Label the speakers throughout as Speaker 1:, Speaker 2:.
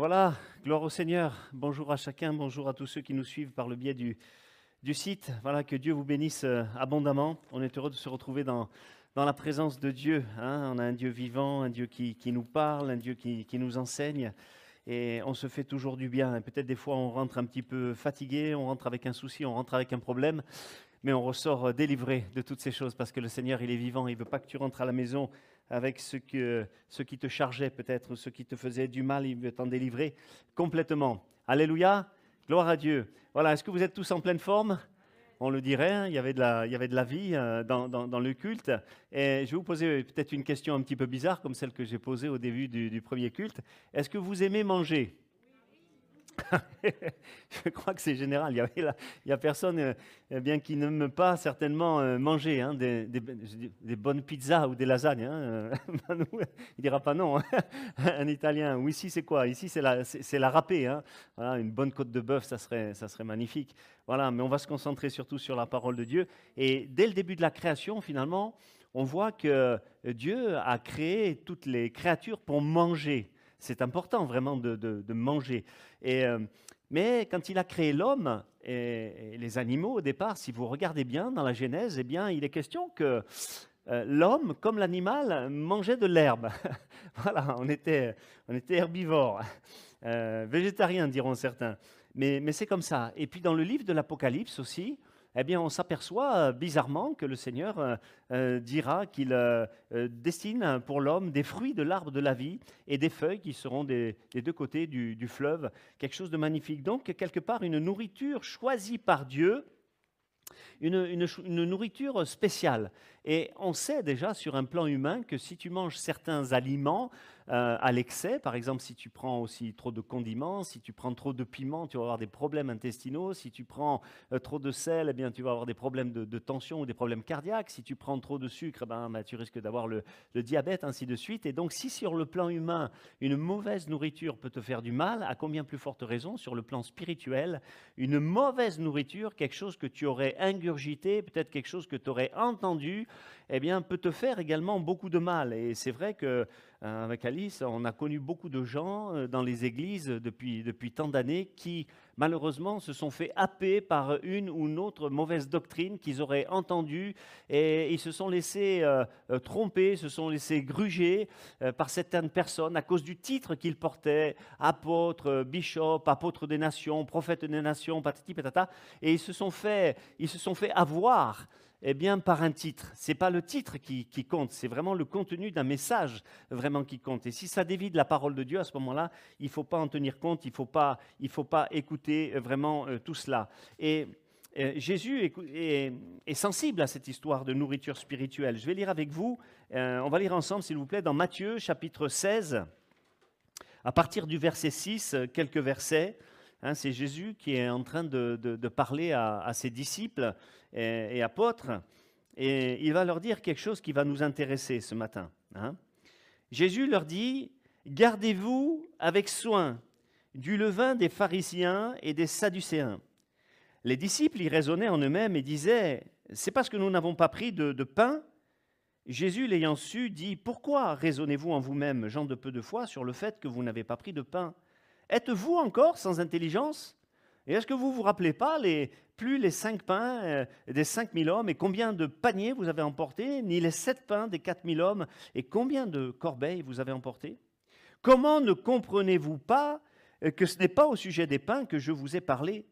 Speaker 1: Voilà, gloire au Seigneur. Bonjour à chacun, bonjour à tous ceux qui nous suivent par le biais du, du site. Voilà, que Dieu vous bénisse euh, abondamment. On est heureux de se retrouver dans, dans la présence de Dieu. hein. On a un Dieu vivant, un Dieu qui, qui nous parle, un Dieu qui, qui nous enseigne. Et on se fait toujours du bien. Peut-être des fois on rentre un petit peu fatigué, on rentre avec un souci, on rentre avec un problème, mais on ressort euh, délivré de toutes ces choses parce que le Seigneur, il est vivant. Il ne veut pas que tu rentres à la maison avec ce, que, ce qui te chargeait peut-être, ce qui te faisait du mal. Il veut t'en délivrer complètement. Alléluia. Gloire à Dieu. Voilà, est-ce que vous êtes tous en pleine forme? On le dirait, hein, il, y avait de la, vie euh, dans, le culte. Et je vais vous poser peut-être une question un petit peu bizarre, comme celle que j'ai posée au début du premier culte. Est-ce que vous aimez manger? Je crois que c'est général. Il y, avait là- il y a personne euh, eh bien, qui n'aime pas certainement euh, manger hein, des, bonnes pizzas ou des lasagnes. hein, euh, Manu, il dira pas non. hein. Un Italien. Ou ici, c'est quoi? Ici, c'est la, c'est- râpée. hein. Une bonne côte de bœuf, ça serait, ça serait magnifique. Voilà, mais on va se concentrer surtout sur la parole de Dieu. Et dès le début de la création, finalement, on voit que Dieu a créé toutes les créatures pour manger. C'est important vraiment de, manger. Euh, mais quand il a créé l'homme et, les animaux au départ, si vous regardez bien dans la Genèse, eh bien, il est question que euh, l'homme, comme l'animal, mangeait de l'herbe. voilà, on était, on était herbivores, euh, végétariens diront certains. Mais c'est comme ça. Et puis dans le livre de l'Apocalypse aussi, eh bien, on s'aperçoit euh, bizarrement que le Seigneur euh, euh, dira qu'il destine pour l'homme des fruits de l'arbre de la vie et des feuilles qui seront des, des deux côtés du, du fleuve, quelque chose de magnifique. Donc, quelque part, une nourriture choisie par Dieu, une, nourriture spéciale. Et on sait déjà sur un plan humain que si tu manges certains aliments euh, à l'excès, par exemple si tu prends aussi trop de condiments, si tu prends trop de piments, tu vas avoir des problèmes intestinaux. Si tu prends euh, trop de sel, eh bien, tu vas avoir des problèmes de, tension ou des problèmes cardiaques. Si tu prends trop de sucre, eh ben, ben, tu risques d'avoir le, le diabète, ainsi de suite. Et donc si sur le plan humain, une mauvaise nourriture peut te faire du mal, à combien plus forte raison sur le plan spirituel, une mauvaise nourriture, quelque chose que tu aurais ingurgité, peut-être quelque chose que tu aurais entendu, eh bien, peut te faire également beaucoup de mal. Et c'est vrai que avec Alice, on a connu beaucoup de gens euh, dans les églises depuis, depuis tant d'années qui, malheureusement, se sont fait happer par une ou une autre mauvaise doctrine qu'ils auraient entendue et ils se sont laissés euh, euh, tromper, se sont laissés gruger euh, par certaines personnes à cause du titre qu'ils portaient, apôtre, euh, bishop, apôtre des nations, prophète des nations, patati patata, et ils se sont ils se sont fait avoir eh bien, par un titre. Ce n'est pas le titre qui, compte, c'est vraiment le contenu d'un message vraiment qui compte. Et si ça dévie de la parole de Dieu, à ce moment-là, il ne faut pas en tenir compte, il ne faut, pas- faut pas écouter euh, vraiment euh, tout cela. Et euh, Jésus est, sensible à cette histoire de nourriture spirituelle. Je vais lire avec vous, on va lire ensemble, s'il vous plaît, dans Matthieu chapitre 16, à partir du verset 6, euh, quelques versets. Hein, c'est Jésus qui est en train de, parler à ses disciples et, apôtres, et il va leur dire quelque chose qui va nous intéresser ce matin. hein. Jésus leur dit, Gardez-vous avec soin du levain des pharisiens et des sadducéens. Les disciples y raisonnaient en eux-mêmes et disaient, C'est parce que nous n'avons pas pris de, de pain Jésus, l'ayant su, dit, Pourquoi raisonnez-vous en vous-même, gens de peu de foi, sur le fait que vous n'avez pas pris de pain? Êtes-vous encore sans intelligence? Et est-ce que vous ne vous rappelez pas les, plus les cinq pains euh, des cinq mille hommes et combien de paniers vous avez emportés, ni les sept pains des quatre mille hommes et combien de corbeilles vous avez emportés Comment ne comprenez-vous pas euh, que ce n'est pas au sujet des pains que je vous ai parlé?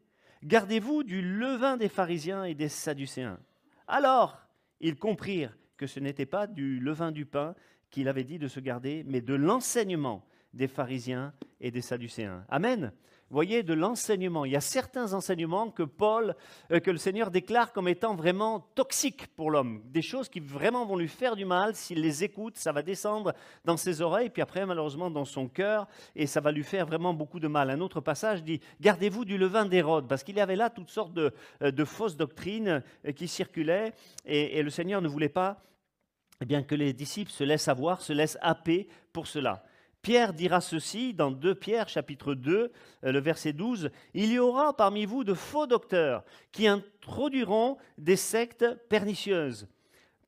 Speaker 1: Gardez-vous du levain des pharisiens et des sadducéens. Alors, ils comprirent que ce n'était pas du levain du pain qu'il avait dit de se garder, mais de l'enseignement des pharisiens et des sadducéens. Amen. Voyez, de l'enseignement. Il y a certains enseignements que Paul, euh, que le Seigneur déclare comme étant vraiment toxiques pour l'homme. Des choses qui vraiment vont lui faire du mal. S'il les écoute, ça va descendre dans ses oreilles, puis après, malheureusement, dans son cœur, et ça va lui faire vraiment beaucoup de mal. Un autre passage dit Gardez-vous du levain d'Hérode, parce qu'il y avait là toutes sortes de, euh, fausses doctrines euh, qui circulaient, et, et le Seigneur ne voulait pas eh bien, que les disciples se laissent avoir, se laissent happer pour cela. Pierre dira ceci dans 2 Pierre chapitre 2, euh, le verset 12, Il y aura parmi vous de faux docteurs qui introduiront des sectes pernicieuses.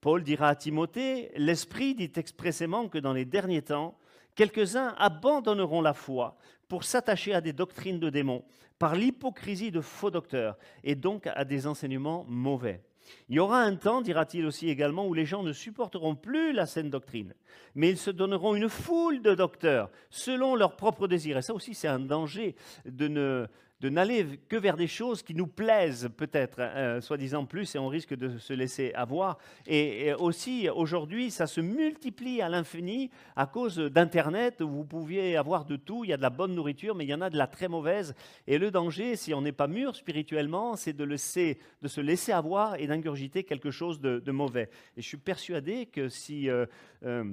Speaker 1: Paul dira à Timothée, L'Esprit dit expressément que dans les derniers temps, Quelques-uns abandonneront la foi pour s'attacher à des doctrines de démons, par l'hypocrisie de faux docteurs, et donc à des enseignements mauvais. Il y aura un temps, dira-t-il aussi également, où les gens ne supporteront plus la saine doctrine, mais ils se donneront une foule de docteurs selon leurs propres désirs. Et ça aussi, c'est un danger de ne, de n'aller que vers des choses qui nous plaisent peut-être, euh, soi-disant plus, et on risque de se laisser avoir. Et, aussi, aujourd'hui, ça se multiplie à l'infini à cause d'Internet, vous pouviez avoir de tout, il y a de la bonne nourriture, mais il y en a de la très mauvaise. Et le danger, si on n'est pas mûr spirituellement, c'est de, laisser, de se laisser avoir et d'ingurgiter quelque chose de, mauvais. Et je suis persuadé que si... Euh, euh,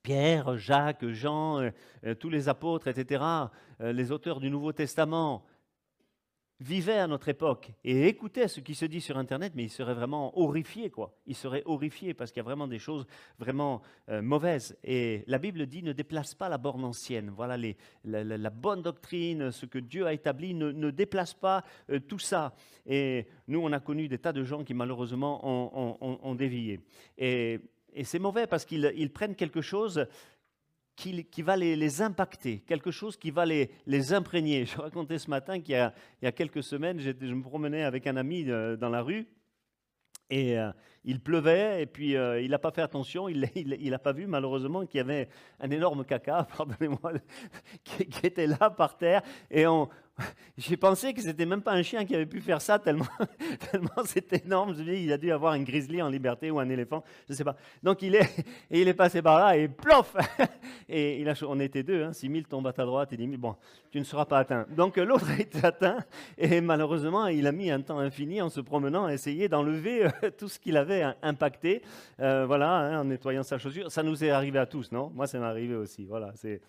Speaker 1: Pierre, Jacques, Jean, tous les apôtres, etc., les auteurs du Nouveau Testament, vivait à notre époque et écoutait ce qui se dit sur Internet, mais il serait vraiment horrifié, quoi. Il serait horrifié parce qu'il y a vraiment des choses vraiment euh, mauvaises. Et la Bible dit ne déplace pas la borne ancienne. Voilà les, la, bonne doctrine, ce que Dieu a établi, ne, déplace pas euh, tout ça. Et nous, on a connu des tas de gens qui malheureusement ont, dévié. Et, et c'est mauvais parce qu'ils prennent quelque chose qui, va les, impacter, quelque chose qui va les, les imprégner. Je racontais ce matin qu'il y, y, a quelques semaines, je me promenais avec un ami euh, dans la rue et euh, il pleuvait et puis euh, il n'a pas fait attention, il n'a il, pas vu malheureusement qu'il y avait un énorme caca, pardonnez-moi, qui, qui, était là par terre et on, j'ai pensé que c'était même pas un chien qui avait pu faire ça tellement, tellement c'est énorme. Je me dis, il a dû avoir un grizzly en liberté ou un éléphant, je ne sais pas. Donc il est, il est passé par là et plof Et on était deux, hein, 6 000 tombent à ta droite et 10 000, bon, tu ne seras pas atteint. Donc l'autre a été atteint et malheureusement, il a mis un temps infini en se promenant à essayer d'enlever euh, tout ce qu'il avait impacté, euh, voilà, hein, en nettoyant sa chaussure. Ça nous est arrivé à tous, non? Moi, ça m'est arrivé aussi. Voilà, c'est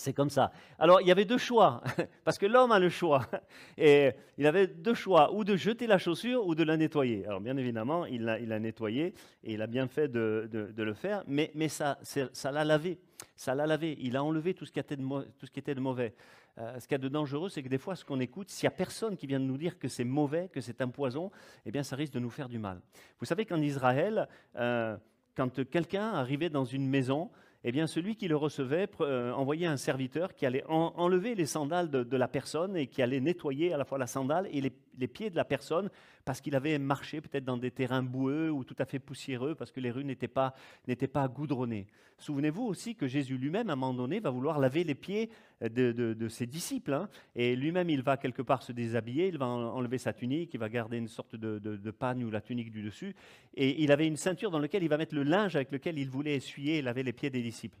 Speaker 1: c'est comme ça. Alors, il y avait deux choix, parce que l'homme a le choix. Et il avait deux choix, ou de jeter la chaussure ou de la nettoyer. Alors, bien évidemment, il l'a, a nettoyé et il a bien fait de, le faire, mais, ça, ça l'a lavé. Ça l'a lavé. Il a enlevé tout ce qui était de, tout ce qui mauvais. Euh, ce qu'il y a de dangereux, c'est que des fois, ce qu'on écoute, s'il n'y a personne qui vient de nous dire que c'est mauvais, que c'est un poison, eh bien, ça risque de nous faire du mal. Vous savez qu'en Israël, euh, quand quelqu'un arrivait dans une maison, eh bien, celui qui le recevait euh, envoyait un serviteur qui allait enlever les sandales de, la personne et qui allait nettoyer à la fois la sandale et les pieds de la personne parce qu'il avait marché peut-être dans des terrains boueux ou tout à fait poussiéreux, parce que les rues n'étaient pas, n'étaient pas goudronnées. Souvenez-vous aussi que Jésus lui-même, à un moment donné, va vouloir laver les pieds de, ses disciples. Hein. et lui-même, il va quelque part se déshabiller, il va enlever sa tunique, il va garder une sorte de, de ou la tunique du dessus. Et il avait une ceinture dans laquelle il va mettre le linge avec lequel il voulait essuyer et laver les pieds des disciples.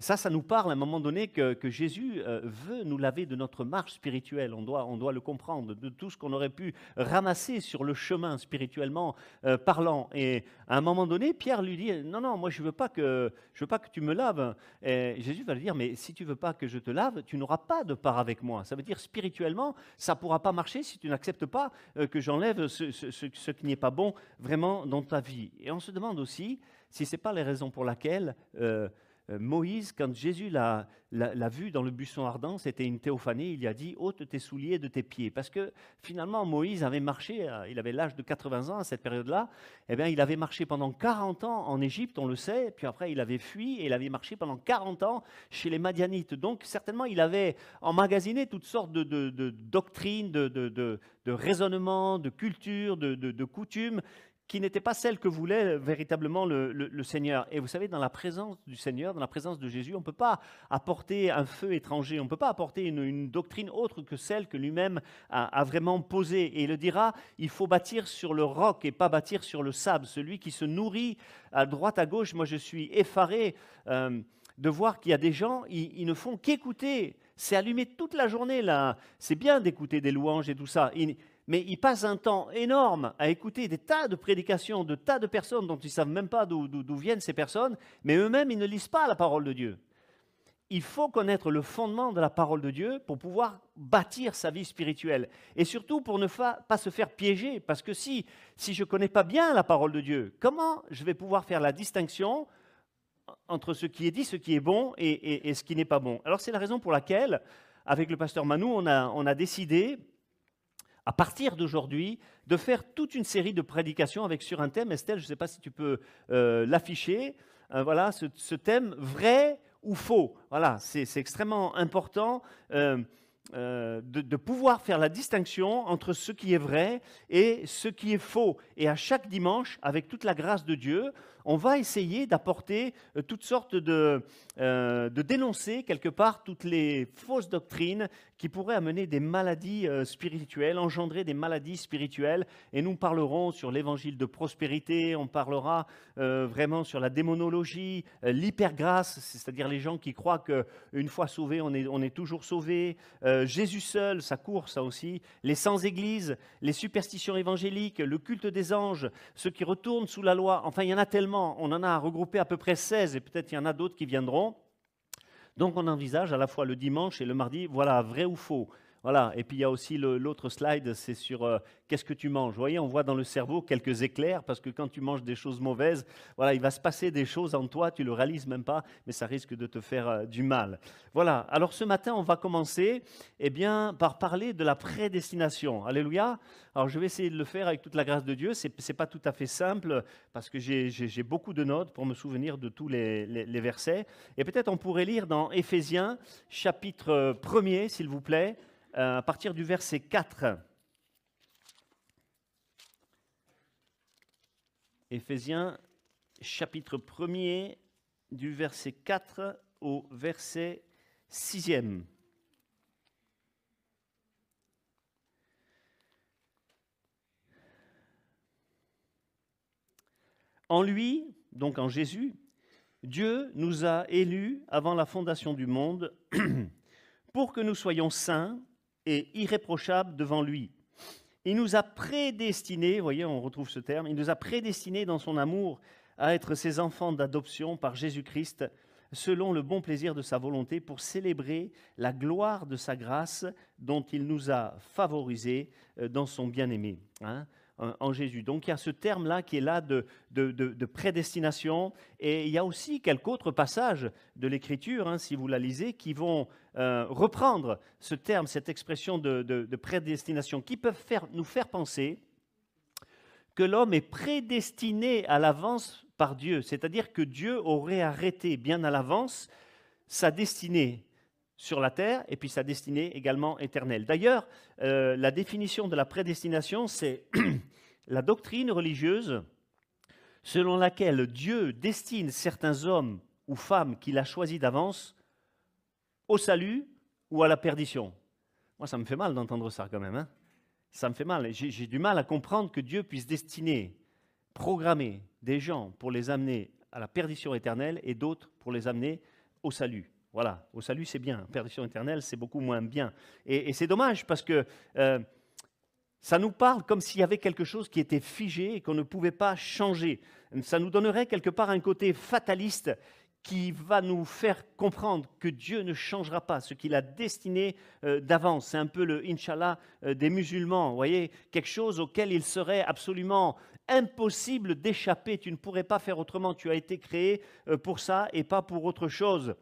Speaker 1: Ça, ça nous parle à un moment donné que, Jésus euh, veut nous laver de notre marche spirituelle. On doit, on doit le comprendre, de tout ce qu'on aurait pu ramasser sur le chemin spirituellement euh, parlant. Et à un moment donné, Pierre lui dit Non, non, moi je ne veux, pas que, veux pas que tu me laves. Et Jésus va lui dire Mais si tu ne veux pas que je te lave, tu n'auras pas de part avec moi. Ça veut dire spirituellement, ça ne pourra pas marcher si tu n'acceptes pas euh, que j'enlève ce, qui n'est pas bon vraiment dans ta vie. Et on se demande aussi si ce n'est pas les raisons pour lesquelles. Moïse, quand Jésus l'a vu dans le buisson ardent, c'était une théophanie, il a dit ôte tes souliers de tes pieds. Parce que finalement, Moïse avait marché, euh, il avait l'âge de 80 ans à cette période-là, eh bien, il avait marché pendant 40 ans en Égypte, on le sait, puis après il avait fui et il avait marché pendant 40 ans chez les Madianites. Donc certainement, il avait emmagasiné toutes sortes de, doctrines, de, raisonnements, de cultures, de, coutumes qui n'était pas celle que voulait véritablement le, Seigneur. Et vous savez, dans la présence du Seigneur, dans la présence de Jésus, on ne peut pas apporter un feu étranger, on ne peut pas apporter une, doctrine autre que celle que lui-même a, vraiment posée. Et il le dira, il faut bâtir sur le roc et pas bâtir sur le sable. Celui qui se nourrit à droite, à gauche, moi je suis effaré euh, de voir qu'il y a des gens, ils, ne font qu'écouter. C'est allumé toute la journée là. C'est bien d'écouter des louanges et tout ça mais ils passent un temps énorme à écouter des tas de prédications de tas de personnes dont ils ne savent même pas d'où viennent ces personnes, mais eux-mêmes, ils ne lisent pas la parole de Dieu. Il faut connaître le fondement de la parole de Dieu pour pouvoir bâtir sa vie spirituelle. Et surtout pour ne pas se faire piéger. Parce que si, si je ne connais pas bien la parole de Dieu, comment je vais pouvoir faire la distinction entre ce qui est dit, ce qui est bon et, ce qui n'est pas bon? Alors c'est la raison pour laquelle, avec le pasteur Manou, on a, on a décidé à partir d'aujourd'hui, de faire toute une série de prédications sur un thème. Estelle, je ne sais pas si tu peux euh, l'afficher. Euh, voilà, ce, thème vrai ou faux. Voilà, c'est extrêmement important. Euh, de, pouvoir faire la distinction entre ce qui est vrai et ce qui est faux. Et à chaque dimanche, avec toute la grâce de Dieu, on va essayer d'apporter euh, toutes sortes de, euh, de dénoncer quelque part toutes les fausses doctrines qui pourraient amener des maladies euh, spirituelles, engendrer des maladies spirituelles. Et nous parlerons sur l'évangile de prospérité, on parlera vraiment sur la démonologie, l'hypergrâce, c'est-à-dire les gens qui croient qu'une fois sauvé, on est, on est toujours sauvé. Jésus seul, ça court ça aussi. Les sans-églises, les superstitions évangéliques, le culte des anges, ceux qui retournent sous la loi. Enfin, il y en a tellement on en a regroupé à peu près 16 et peut-être il y en a d'autres qui viendront. Donc on envisage à la fois le dimanche et le mardi, voilà, vrai ou faux? Voilà. Et puis il y a aussi l'autre slide, c'est sur euh, qu'est-ce que tu manges? Vous voyez, on voit dans le cerveau quelques éclairs parce que quand tu manges des choses mauvaises, voilà, il va se passer des choses en toi, tu le réalises même pas, mais ça risque de te faire euh, du mal. Voilà. Alors ce matin, on va commencer, eh bien, par parler de la prédestination. Alléluia. Alors je vais essayer de le faire avec toute la grâce de Dieu. C'est n'est pas tout à fait simple parce que j'ai beaucoup de notes pour me souvenir de tous les, les versets. Et peut-être on pourrait lire dans Éphésiens chapitre 1er, s'il vous plaît. Euh, à partir du verset 4. Éphésiens chapitre 1er du verset 4 au verset 6e. En lui, donc en Jésus, Dieu nous a élus avant la fondation du monde pour que nous soyons saints et irréprochable devant lui. Il nous a prédestinés, vous voyez, on retrouve ce terme, il nous a prédestinés dans son amour à être ses enfants d'adoption par Jésus-Christ, selon le bon plaisir de sa volonté, pour célébrer la gloire de sa grâce dont il nous a favorisés euh, dans son bien-aimé. Hein en Jésus. Donc il y a ce terme-là qui est là de, de, prédestination. Et il y a aussi quelques autres passages de l'Écriture, hein, si vous la lisez, qui vont euh, reprendre ce terme, cette expression de, prédestination, qui peuvent faire, nous faire penser que l'homme est prédestiné à l'avance par Dieu. C'est-à-dire que Dieu aurait arrêté bien à l'avance sa destinée sur la terre et puis sa destinée également éternelle. D'ailleurs, euh, la définition de la prédestination, c'est la doctrine religieuse selon laquelle Dieu destine certains hommes ou femmes qu'il a choisis d'avance au salut ou à la perdition. Moi, ça me fait mal d'entendre ça quand même. Hein. ça me fait mal. J'ai du mal à comprendre que Dieu puisse destiner, programmer des gens pour les amener à la perdition éternelle et d'autres pour les amener au salut. Voilà, au salut c'est bien, perdition éternelle c'est beaucoup moins bien. Et, c'est dommage parce que euh, ça nous parle comme s'il y avait quelque chose qui était figé et qu'on ne pouvait pas changer. Ça nous donnerait quelque part un côté fataliste qui va nous faire comprendre que Dieu ne changera pas ce qu'il a destiné euh, d'avance. C'est un peu le Inch'Allah euh, des musulmans, vous voyez, quelque chose auquel il serait absolument impossible d'échapper. Tu ne pourrais pas faire autrement. Tu as été créé pour ça et pas pour autre chose.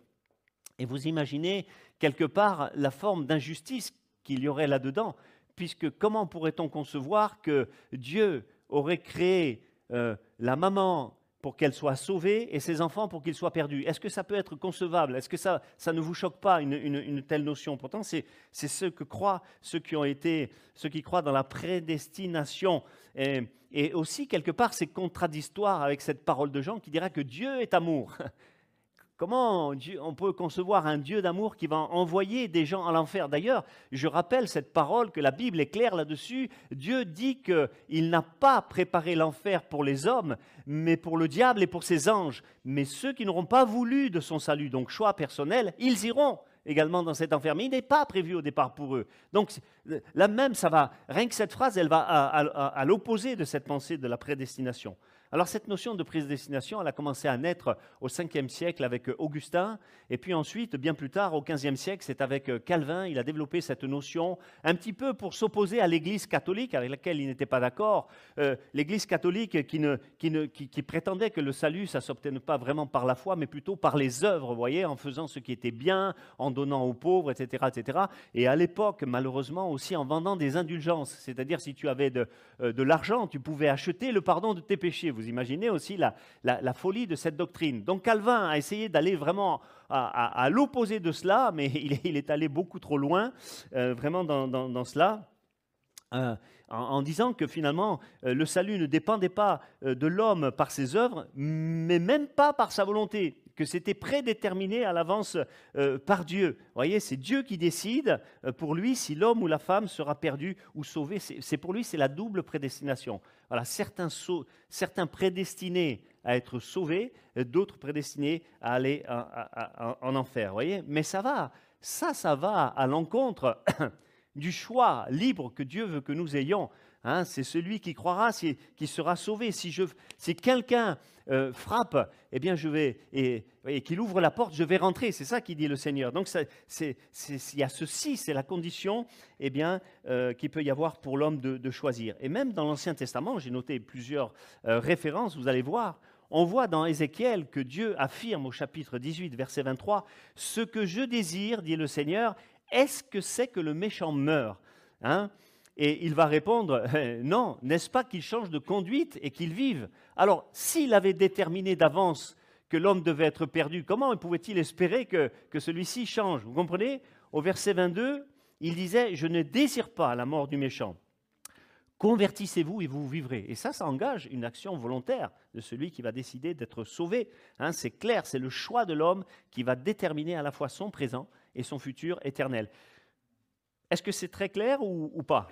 Speaker 1: Et vous imaginez quelque part la forme d'injustice qu'il y aurait là-dedans, puisque comment pourrait-on concevoir que Dieu aurait créé euh, la maman pour qu'elle soit sauvée et ses enfants pour qu'ils soient perdus? Est-ce que ça peut être concevable? Est-ce que ça, ça ne vous choque pas une, telle notion? Pourtant, c'est ce que croient ceux qui ont été, ceux qui croient dans la prédestination. Et, et aussi, quelque part, c'est contradictoire avec cette parole de Jean qui dira que Dieu est amour. Comment on peut concevoir un Dieu d'amour qui va envoyer des gens à l'enfer? D'ailleurs, je rappelle cette parole que la Bible est claire là-dessus. Dieu dit qu'il n'a pas préparé l'enfer pour les hommes, mais pour le diable et pour ses anges. Mais ceux qui n'auront pas voulu de son salut, donc choix personnel, ils iront également dans cet enfer. Mais il n'est pas prévu au départ pour eux. Donc là même, ça va, rien que cette phrase, elle va à, à l'opposé de cette pensée de la prédestination. Alors cette notion de prédestination, elle a commencé à naître au 5e siècle avec Augustin, et puis ensuite, bien plus tard, au 15e siècle, c'est avec Calvin, il a développé cette notion un petit peu pour s'opposer à l'Église catholique, avec laquelle il n'était pas d'accord. Euh, L'Église catholique qui, prétendait que le salut, ça ne s'obtenait pas vraiment par la foi, mais plutôt par les œuvres, vous voyez, en faisant ce qui était bien, en donnant aux pauvres, etc. etc. Et à l'époque, malheureusement, aussi en vendant des indulgences, c'est-à-dire si tu avais de, euh, l'argent, tu pouvais acheter le pardon de tes péchés. Imaginez aussi la, folie de cette doctrine. Donc Calvin a essayé d'aller vraiment à, l'opposé de cela, mais il est, allé beaucoup trop loin, euh, vraiment dans, dans, cela. Euh, en, disant que finalement euh, le salut ne dépendait pas de l'homme par ses œuvres, mais même pas par sa volonté, que c'était prédéterminé à l'avance par Dieu. Vous voyez, c'est Dieu qui décide pour lui si l'homme ou la femme sera perdu ou sauvé. C'est pour lui, c'est la double prédestination. Voilà, certains, certains prédestinés à être sauvés, d'autres prédestinés à aller en, enfer. Voyez Mais ça va, ça, ça va à l'encontre du choix libre que Dieu veut que nous ayons. Hein. c'est celui qui croira qui sera sauvé. Si, si quelqu'un euh, frappe, eh bien je vais et, qu'il ouvre la porte, je vais rentrer. C'est ça qui dit le Seigneur. Donc il y a ceci, c'est la condition, eh bien euh, qu'il peut y avoir pour l'homme de, choisir. Et même dans l'Ancien Testament, j'ai noté plusieurs euh, références. Vous allez voir, on voit dans Ézéchiel que Dieu affirme au chapitre 18, verset 23, Ce que je désire, dit le Seigneur, est-ce que c'est que le méchant meurt? Hein? Et il va répondre, non, n'est-ce pas qu'il change de conduite et qu'il vive? Alors, s'il avait déterminé d'avance que l'homme devait être perdu, comment pouvait-il espérer que, celui-ci change? Vous comprenez? Au verset 22, il disait, je ne désire pas la mort du méchant. Convertissez-vous et vous vivrez. Et ça, ça engage une action volontaire de celui qui va décider d'être sauvé. Hein, c'est clair, c'est le choix de l'homme qui va déterminer à la fois son présent et son futur éternel. Est-ce que c'est très clair ou pas?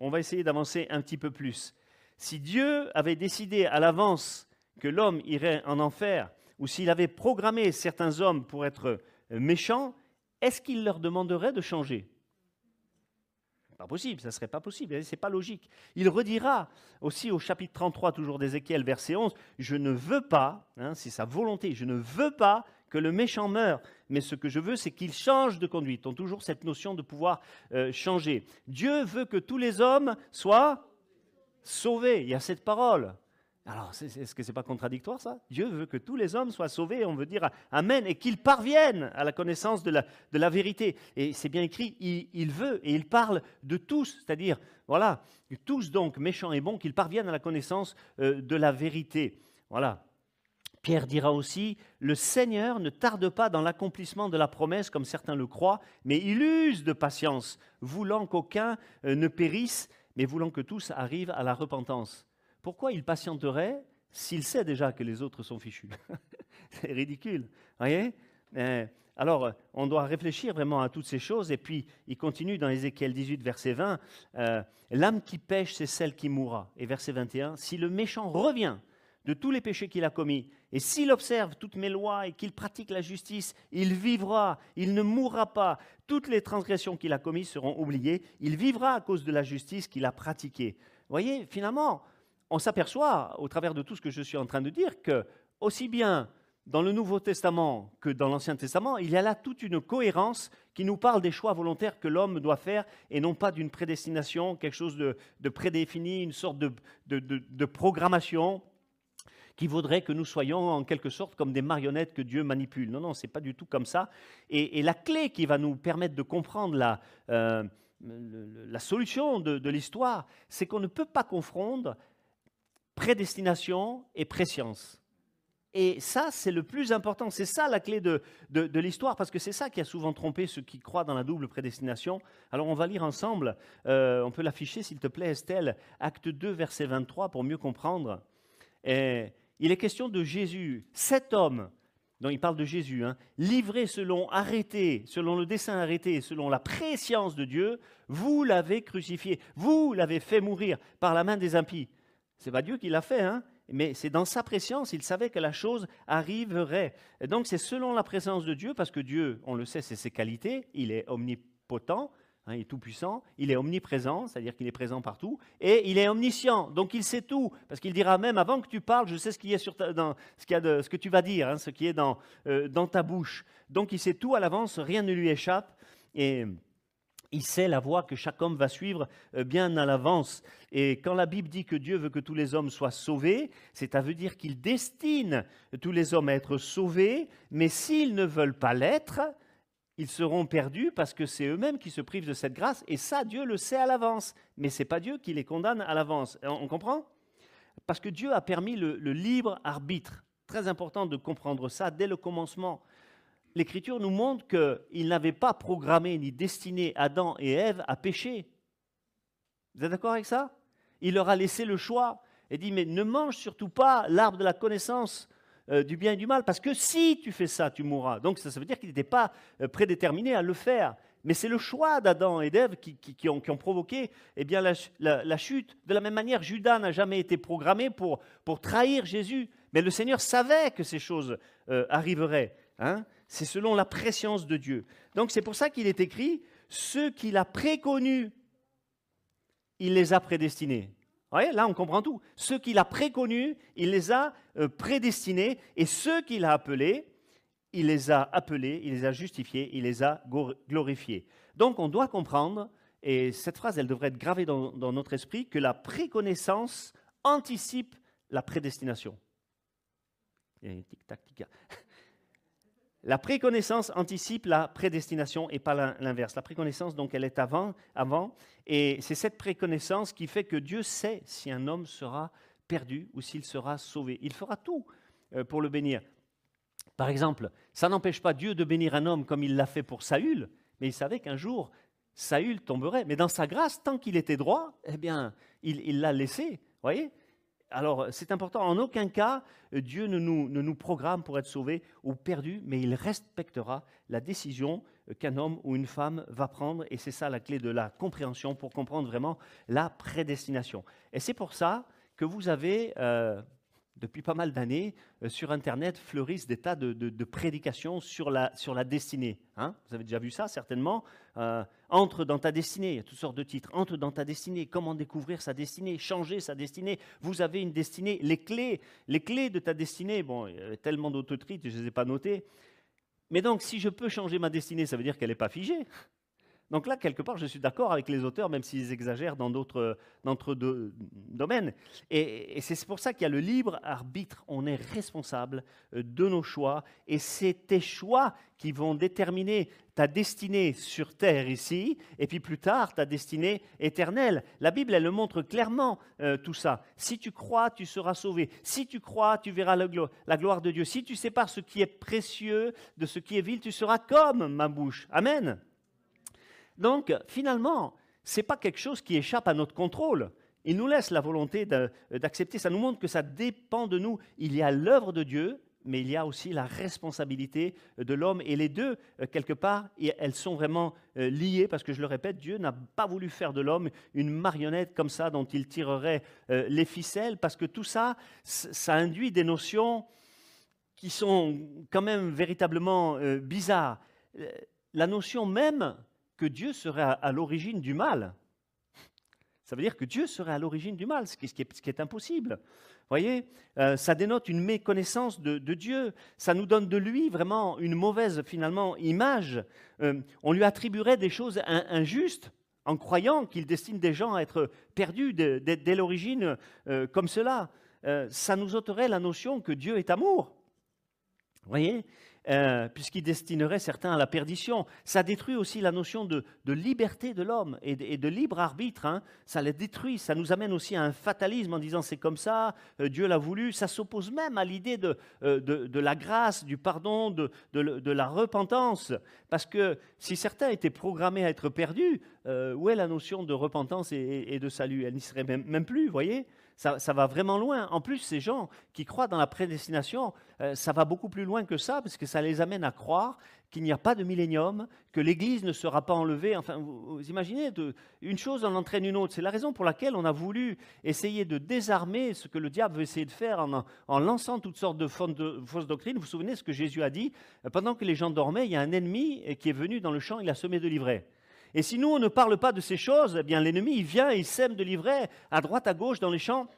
Speaker 1: On va essayer d'avancer un petit peu plus. Si Dieu avait décidé à l'avance que l'homme irait en enfer, ou s'il avait programmé certains hommes pour être méchants, est-ce qu'il leur demanderait de changer? Pas possible, ça ne serait pas possible, c'est pas logique. Il redira aussi au chapitre 33, toujours d'Ézéchiel, verset 11, Je ne veux pas, hein, c'est sa volonté, je ne veux pas que le méchant meure, mais ce que je veux, c'est qu'il change de conduite. On a toujours cette notion de pouvoir euh, changer. Dieu veut que tous les hommes soient sauvés. Il y a cette parole. Alors, est-ce que ce n'est pas contradictoire ça? Dieu veut que tous les hommes soient sauvés, on veut dire Amen, et qu'ils parviennent à la connaissance de la, vérité. Et c'est bien écrit, il, veut, et il parle de tous, c'est-à-dire, voilà, tous donc, méchants et bons, qu'ils parviennent à la connaissance euh, de la vérité. Voilà. Pierre dira aussi, le Seigneur ne tarde pas dans l'accomplissement de la promesse comme certains le croient, mais il use de patience, voulant qu'aucun euh, ne périsse, mais voulant que tous arrivent à la repentance pourquoi il patienterait s'il sait déjà que les autres sont fichus? C'est ridicule. Voyez? Euh, alors, on doit réfléchir vraiment à toutes ces choses. Et puis, il continue dans Ézéchiel 18, verset 20, euh, L'âme qui pêche, c'est celle qui mourra. Et verset 21, Si le méchant revient de tous les péchés qu'il a commis, et s'il observe toutes mes lois et qu'il pratique la justice, il vivra, il ne mourra pas. Toutes les transgressions qu'il a commises seront oubliées. Il vivra à cause de la justice qu'il a pratiquée. Vous voyez, finalement, on s'aperçoit, au travers de tout ce que je suis en train de dire, que aussi bien dans le Nouveau Testament que dans l'Ancien Testament, il y a là toute une cohérence qui nous parle des choix volontaires que l'homme doit faire et non pas d'une prédestination, quelque chose de, prédéfini, une sorte de, programmation qui vaudrait que nous soyons en quelque sorte comme des marionnettes que Dieu manipule. Non, non, ce n'est pas du tout comme ça. Et, la clé qui va nous permettre de comprendre la, euh, solution de, l'histoire, c'est qu'on ne peut pas confondre prédestination et préscience. Et ça, c'est le plus important. C'est ça la clé de, de, l'histoire, parce que c'est ça qui a souvent trompé ceux qui croient dans la double prédestination. Alors, on va lire ensemble. Euh, on peut l'afficher, s'il te plaît, Estelle, acte 2, verset 23, pour mieux comprendre. Et il est question de Jésus, cet homme, dont il parle de Jésus, hein, livré selon arrêté, selon le dessein arrêté, selon la préscience de Dieu, vous l'avez crucifié, vous l'avez fait mourir par la main des impies. C'est pas Dieu qui l'a fait, hein mais c'est dans sa présence, il savait que la chose arriverait. Donc c'est selon la présence de Dieu, parce que Dieu, on le sait, c'est ses qualités, il est omnipotent, hein, il est tout-puissant, il est omniprésent, c'est-à-dire qu'il est présent partout, et il est omniscient, donc il sait tout, parce qu'il dira même avant que tu parles, je sais ce, qui est sur dans, ce, qu'il y a de, ce que tu vas dire, hein, ce qui est dans, euh, dans ta bouche. Donc il sait tout à l'avance, rien ne lui échappe, et il sait la voie que chaque homme va suivre euh, bien à l'avance. Et quand la Bible dit que Dieu veut que tous les hommes soient sauvés, c'est à dire qu'il destine tous les hommes à être sauvés, mais s'ils ne veulent pas l'être, ils seront perdus parce que c'est eux-mêmes qui se privent de cette grâce. Et ça, Dieu le sait à l'avance. Mais ce n'est pas Dieu qui les condamne à l'avance. On comprend? Parce que Dieu a permis le, le libre arbitre. Très important de comprendre ça dès le commencement l'Écriture nous montre qu'il n'avait pas programmé ni destiné Adam et Ève à pécher. Vous êtes d'accord avec ça? Il leur a laissé le choix et dit, mais ne mange surtout pas l'arbre de la connaissance euh, du bien et du mal, parce que si tu fais ça, tu mourras. Donc ça, veut dire qu'il n'était pas euh, prédéterminé à le faire. Mais c'est le choix d'Adam et d'Ève qui, ont, provoqué eh bien, la, chute. De la même manière, Judas n'a jamais été programmé pour, pour trahir Jésus. Mais le Seigneur savait que ces choses euh, arriveraient. Hein c'est selon la préscience de Dieu. Donc c'est pour ça qu'il est écrit, ceux qu'il a préconnus, il les a prédestinés. Voyez, là on comprend tout. Ceux qu'il a préconnus, il les a euh, prédestinés, et ceux qu'il a appelés, il les a appelés, il les a justifiés, il les a glorifiés. Donc on doit comprendre, et cette phrase, elle devrait être gravée dans, dans notre esprit, que la préconnaissance anticipe la prédestination. tic, tac, tic. La préconnaissance anticipe la prédestination et pas l'inverse. La préconnaissance, donc, elle est avant, avant et c'est cette préconnaissance qui fait que Dieu sait si un homme sera perdu ou s'il sera sauvé. Il fera tout euh, pour le bénir. Par exemple, ça n'empêche pas Dieu de bénir un homme comme il l'a fait pour Saül, mais il savait qu'un jour, Saül tomberait. Mais dans sa grâce, tant qu'il était droit, eh bien, il l'a laissé. Voyez? Alors, c'est important. En aucun cas, Dieu ne nous, programme pour être sauvé ou perdu, mais il respectera la décision qu'un homme ou une femme va prendre. Et c'est ça la clé de la compréhension pour comprendre vraiment la prédestination. Et c'est pour ça que vous avez, euh, depuis pas mal d'années, euh, sur Internet, fleurissent des tas de, prédications sur la, sur la destinée. Hein. vous avez déjà vu ça, certainement. Euh, entre dans ta destinée, il y a toutes sortes de titres. Entre dans ta destinée, comment découvrir sa destinée, changer sa destinée. Vous avez une destinée, les clés, les clés de ta destinée. Bon, il y a tellement d'autotrites, je ne les ai pas notées. Mais donc, si je peux changer ma destinée, ça veut dire qu'elle n'est pas figée. Donc là, quelque part, je suis d'accord avec les auteurs, même s'ils exagèrent dans d'autres domaines. Et, c'est pour ça qu'il y a le libre arbitre. On est responsable euh, de nos choix. Et c'est tes choix qui vont déterminer ta destinée sur terre ici, et puis plus tard ta destinée éternelle. La Bible, elle le montre clairement euh, tout ça. Si tu crois, tu seras sauvé. Si tu crois, tu verras la, la gloire de Dieu. Si tu sépares ce qui est précieux de ce qui est vil, tu seras comme ma bouche. Amen. Donc, finalement, ce n'est pas quelque chose qui échappe à notre contrôle. Il nous laisse la volonté d'accepter. Ça nous montre que ça dépend de nous. Il y a l'œuvre de Dieu, mais il y a aussi la responsabilité de l'homme. Et les deux, euh, quelque part, elles sont vraiment euh, liées, parce que je le répète, Dieu n'a pas voulu faire de l'homme une marionnette comme ça dont il tirerait euh, les ficelles, parce que tout ça, ça induit des notions qui sont quand même véritablement bizarres. La notion même que Dieu serait à, l'origine du mal. Ça veut dire que Dieu serait à l'origine du mal, ce qui, est, impossible. Vous voyez, euh, ça dénote une méconnaissance de, Dieu. Ça nous donne de lui vraiment une mauvaise, finalement, image. Euh, on lui attribuerait des choses injustes en croyant qu'il destine des gens à être perdus dès, l'origine euh, comme cela. ça nous ôterait la notion que Dieu est amour. Vous voyez euh, puisqu'il destinerait certains à la perdition. Ça détruit aussi la notion de, liberté de l'homme et, de, libre arbitre. Hein. Ça les détruit. Ça nous amène aussi à un fatalisme en disant c'est comme ça, euh, Dieu l'a voulu. Ça s'oppose même à l'idée de, euh, de, la grâce, du pardon, de, la repentance. Parce que si certains étaient programmés à être perdus, où est la notion de repentance et, de salut? Elle n'y serait même, plus, vous voyez? Ça, va vraiment loin. En plus, ces gens qui croient dans la prédestination, euh, ça va beaucoup plus loin que ça, parce que ça les amène à croire qu'il n'y a pas de millénium, que l'Église ne sera pas enlevée. Enfin, vous, imaginez, une chose en entraîne une autre. C'est la raison pour laquelle on a voulu essayer de désarmer ce que le diable veut essayer de faire en, lançant toutes sortes de, fausses doctrines. Vous vous souvenez ce que Jésus a dit? Pendant que les gens dormaient, il y a un ennemi qui est venu dans le champ, il a semé de l'ivraie. Et si nous, on ne parle pas de ces choses, eh bien l'ennemi, il vient, il sème de l'ivraie à droite, à gauche, dans les champs.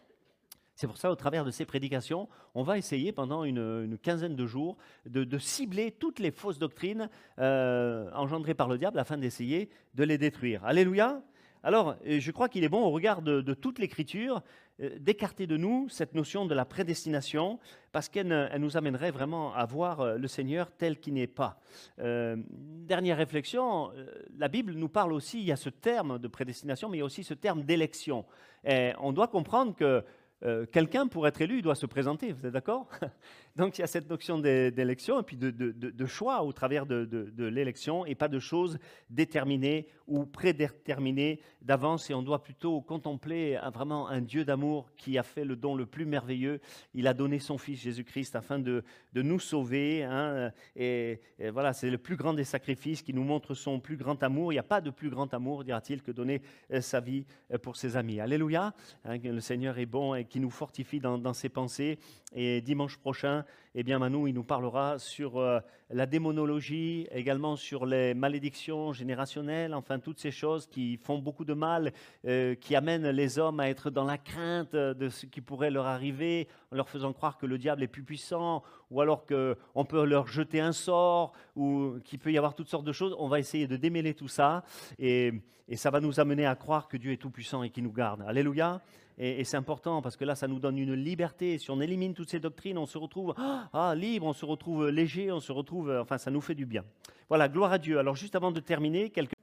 Speaker 1: C'est pour ça, au travers de ces prédications, on va essayer pendant une, quinzaine de jours de, cibler toutes les fausses doctrines euh, engendrées par le diable afin d'essayer de les détruire. Alléluia. Alors, je crois qu'il est bon, au regard de, toute l'Écriture, euh, d'écarter de nous cette notion de la prédestination, parce qu'elle nous amènerait vraiment à voir euh, le Seigneur tel qu'il n'est pas. dernière réflexion, la Bible nous parle aussi, il y a ce terme de prédestination, mais il y a aussi ce terme d'élection. On doit comprendre que euh, quelqu'un, pour être élu, doit se présenter, vous êtes d'accord? Donc il y a cette notion d'élection et puis de, choix au travers de, l'élection et pas de choses déterminées ou prédéterminées d'avance. Et on doit plutôt contempler vraiment un Dieu d'amour qui a fait le don le plus merveilleux. Il a donné son Fils Jésus-Christ afin de, nous sauver. Hein. et, voilà, c'est le plus grand des sacrifices qui nous montre son plus grand amour. Il n'y a pas de plus grand amour, dira-t-il, que donner euh, sa vie euh, pour ses amis. Alléluia. Hein, le Seigneur est bon et qui nous fortifie dans ses pensées. Et dimanche prochain, eh bien Manu, il nous parlera sur euh, la démonologie, également sur les malédictions générationnelles, enfin toutes ces choses qui font beaucoup de mal, euh, qui amènent les hommes à être dans la crainte de ce qui pourrait leur arriver, en leur faisant croire que le diable est plus puissant, ou alors qu'on peut leur jeter un sort, ou qu'il peut y avoir toutes sortes de choses. On va essayer de démêler tout ça, et, et ça va nous amener à croire que Dieu est tout puissant et qu'il nous garde. Alléluia. Et, c'est important parce que là, ça nous donne une liberté. Si on élimine toutes ces doctrines, on se retrouve ah, ah, libre, on se retrouve léger, on se retrouve. Euh, enfin, ça nous fait du bien. Voilà, gloire à Dieu. Alors, juste avant de terminer, quelques.